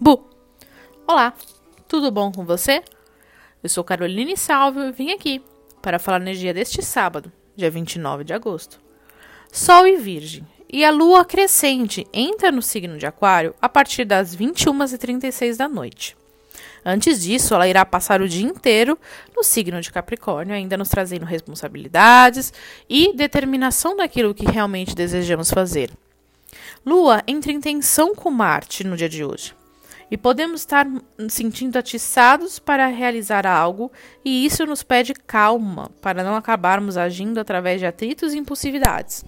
Bu! Olá, tudo bom com você? Eu sou Caroline Salvio e vim aqui para falar energia deste sábado, dia 29 de agosto. Sol e Virgem e a lua crescente entra no signo de Aquário a partir das 21h36 da noite. Antes disso, ela irá passar o dia inteiro no signo de Capricórnio, ainda nos trazendo responsabilidades e determinação daquilo que realmente desejamos fazer. Lua entra em tensão com Marte no dia de hoje. E podemos estar sentindo atiçados para realizar algo, e isso nos pede calma para não acabarmos agindo através de atritos e impulsividades.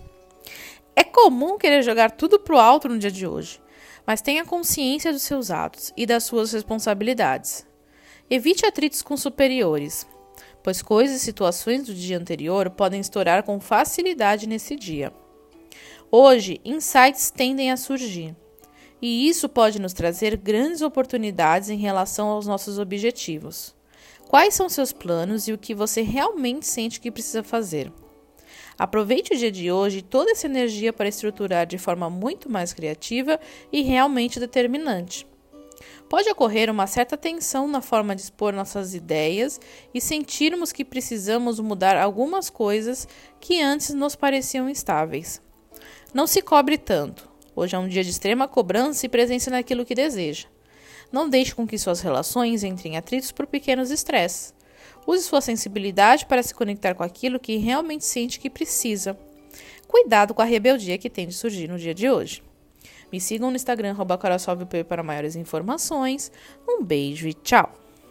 É comum querer jogar tudo pro alto no dia de hoje, mas tenha consciência dos seus atos e das suas responsabilidades. Evite atritos com superiores, pois coisas e situações do dia anterior podem estourar com facilidade nesse dia. Hoje, insights tendem a surgir, e isso pode nos trazer grandes oportunidades em relação aos nossos objetivos. Quais são seus planos e o que você realmente sente que precisa fazer? Aproveite o dia de hoje e toda essa energia para estruturar de forma muito mais criativa e realmente determinante. Pode ocorrer uma certa tensão na forma de expor nossas ideias e sentirmos que precisamos mudar algumas coisas que antes nos pareciam estáveis. Não se cobre tanto. Hoje é um dia de extrema cobrança e presença naquilo que deseja. Não deixe com que suas relações entrem em atritos por pequenos estresses. Use sua sensibilidade para se conectar com aquilo que realmente sente que precisa. Cuidado com a rebeldia que tem de surgir no dia de hoje. Me sigam no Instagram, para maiores informações. Um beijo e tchau!